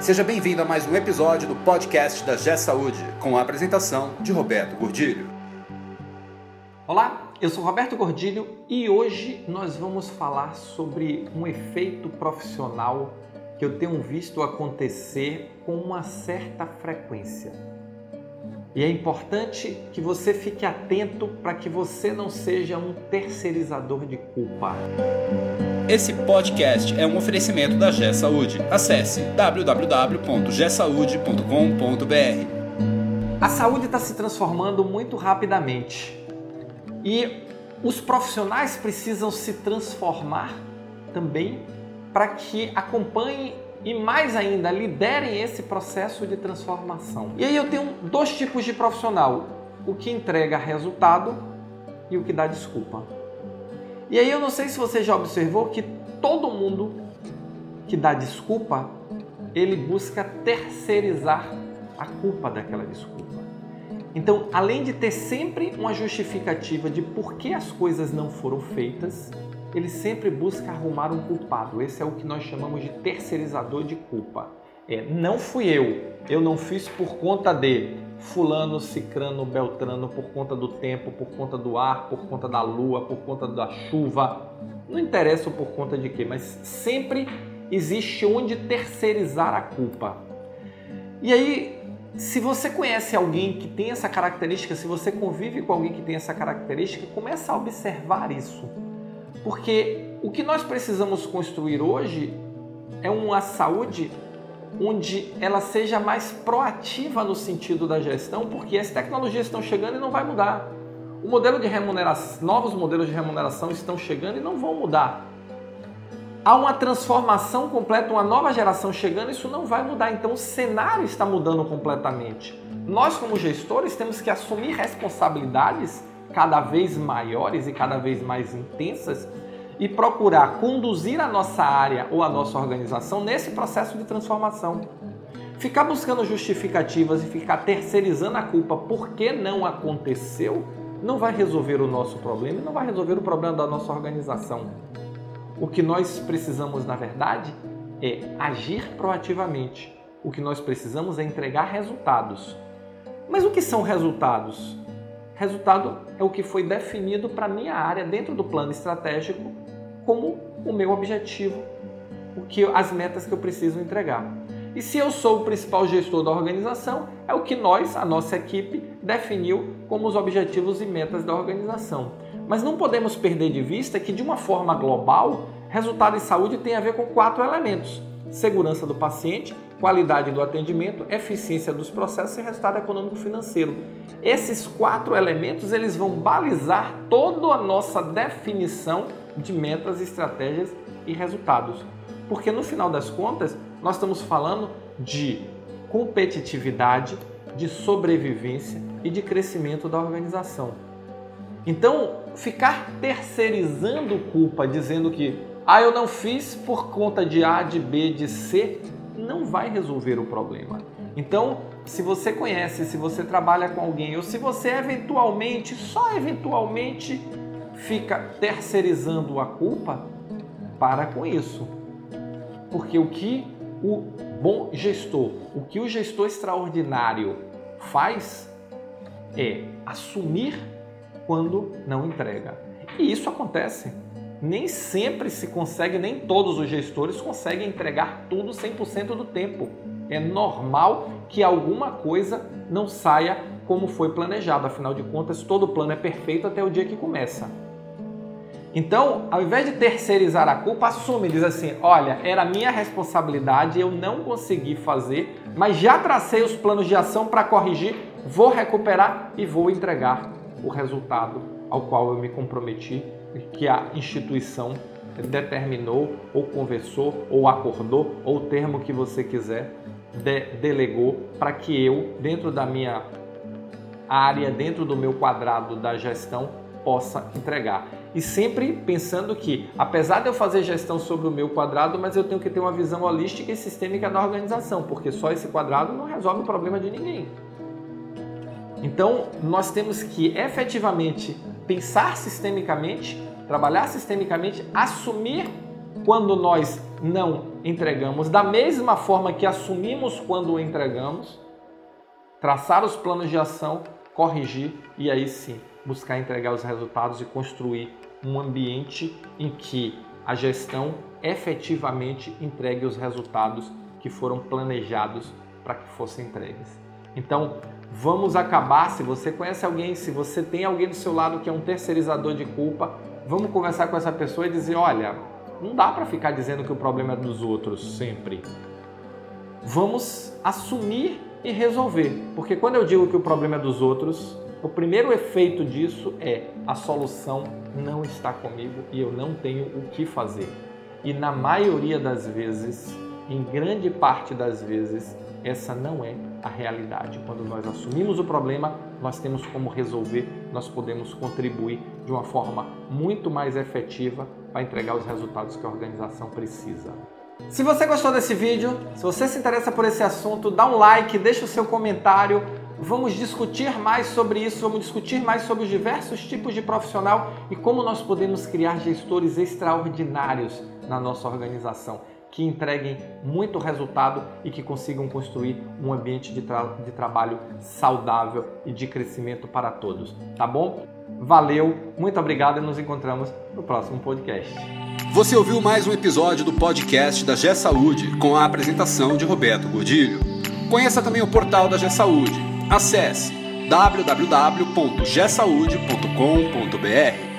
Seja bem-vindo a mais um episódio do podcast da G Saúde, com a apresentação de Roberto Gordilho. Olá, eu sou Roberto Gordilho e hoje nós vamos falar sobre um efeito profissional que eu tenho visto acontecer com uma certa frequência. E é importante que você fique atento para que você não seja um terceirizador de culpa. Esse podcast é um oferecimento da G Saúde. Acesse www.gsaude.com.br. A saúde está se transformando muito rapidamente e os profissionais precisam se transformar também para que acompanhem e mais ainda liderem esse processo de transformação. E aí eu tenho dois tipos de profissional: o que entrega resultado e o que dá desculpa. E aí eu não sei se você já observou que todo mundo que dá desculpa, ele busca terceirizar a culpa daquela desculpa. Então, além de ter sempre uma justificativa de por que as coisas não foram feitas, ele sempre busca arrumar um culpado. Esse é o que nós chamamos de terceirizador de culpa. É, não fui eu, eu não fiz por conta de fulano, cicrano, beltrano, por conta do tempo, por conta do ar, por conta da lua, por conta da chuva. Não interessa por conta de quê, mas sempre existe onde terceirizar a culpa. E aí, se você conhece alguém que tem essa característica, se você convive com alguém que tem essa característica, começa a observar isso. Porque o que nós precisamos construir hoje é uma saúde onde ela seja mais proativa no sentido da gestão, porque as tecnologias estão chegando e não vai mudar. O modelo de remuneração, novos modelos de remuneração estão chegando e não vão mudar. Há uma transformação completa, uma nova geração chegando, isso não vai mudar. Então o cenário está mudando completamente. Nós, como gestores, temos que assumir responsabilidades cada vez maiores e cada vez mais intensas e procurar conduzir a nossa área ou a nossa organização nesse processo de transformação. Ficar buscando justificativas e ficar terceirizando a culpa porque não aconteceu não vai resolver o nosso problema e não vai resolver o problema da nossa organização. O que nós precisamos, na verdade, é agir proativamente. O que nós precisamos é entregar resultados. Mas o que são resultados? Resultado é o que foi definido para minha área dentro do plano estratégico como o meu objetivo, o que as metas que eu preciso entregar. E se eu sou o principal gestor da organização, é o que nós, a nossa equipe, definiu como os objetivos e metas da organização. Mas não podemos perder de vista que, de uma forma global, resultado em saúde tem a ver com quatro elementos: segurança do paciente, qualidade do atendimento, eficiência dos processos e resultado econômico financeiro. Esses quatro elementos eles vão balizar toda a nossa definição de metas, estratégias e resultados. Porque no final das contas, nós estamos falando de competitividade, de sobrevivência e de crescimento da organização. Então, ficar terceirizando culpa, dizendo que ah, eu não fiz por conta de A, de B, de C, não vai resolver o problema. Então, se você conhece, se você trabalha com alguém, ou se você eventualmente, só eventualmente, fica terceirizando a culpa, para com isso. Porque o que o bom gestor, o que o gestor extraordinário faz é assumir quando não entrega. E isso acontece nem sempre se consegue, nem todos os gestores conseguem entregar tudo 100% do tempo. É normal que alguma coisa não saia como foi planejado, afinal de contas, todo plano é perfeito até o dia que começa. Então, ao invés de terceirizar a culpa, assume, diz assim: olha, era minha responsabilidade, eu não consegui fazer, mas já tracei os planos de ação para corrigir, vou recuperar e vou entregar o resultado ao qual eu me comprometi que a instituição determinou, ou conversou, ou acordou, ou o termo que você quiser, de, delegou para que eu, dentro da minha área, dentro do meu quadrado da gestão, possa entregar. E sempre pensando que, apesar de eu fazer gestão sobre o meu quadrado, mas eu tenho que ter uma visão holística e sistêmica da organização, porque só esse quadrado não resolve o problema de ninguém. Então, nós temos que efetivamente pensar sistemicamente, trabalhar sistemicamente, assumir quando nós não entregamos, da mesma forma que assumimos quando entregamos, traçar os planos de ação, corrigir e aí sim buscar entregar os resultados e construir um ambiente em que a gestão efetivamente entregue os resultados que foram planejados para que fossem entregues. Então, vamos acabar. Se você conhece alguém, se você tem alguém do seu lado que é um terceirizador de culpa, vamos conversar com essa pessoa e dizer: olha, não dá para ficar dizendo que o problema é dos outros sempre. Vamos assumir e resolver, porque quando eu digo que o problema é dos outros, o primeiro efeito disso é a solução não está comigo e eu não tenho o que fazer. E na maioria das vezes, em grande parte das vezes, essa não é a realidade. Quando nós assumimos o problema, nós temos como resolver, nós podemos contribuir de uma forma muito mais efetiva para entregar os resultados que a organização precisa. Se você gostou desse vídeo, se você se interessa por esse assunto, dá um like, deixa o seu comentário. Vamos discutir mais sobre isso, vamos discutir mais sobre os diversos tipos de profissional e como nós podemos criar gestores extraordinários na nossa organização que entreguem muito resultado e que consigam construir um ambiente de, tra de trabalho saudável e de crescimento para todos, tá bom? Valeu, muito obrigado e nos encontramos no próximo podcast. Você ouviu mais um episódio do podcast da G Saúde com a apresentação de Roberto Gordilho. Conheça também o portal da G Saúde. Acesse www.gsaude.com.br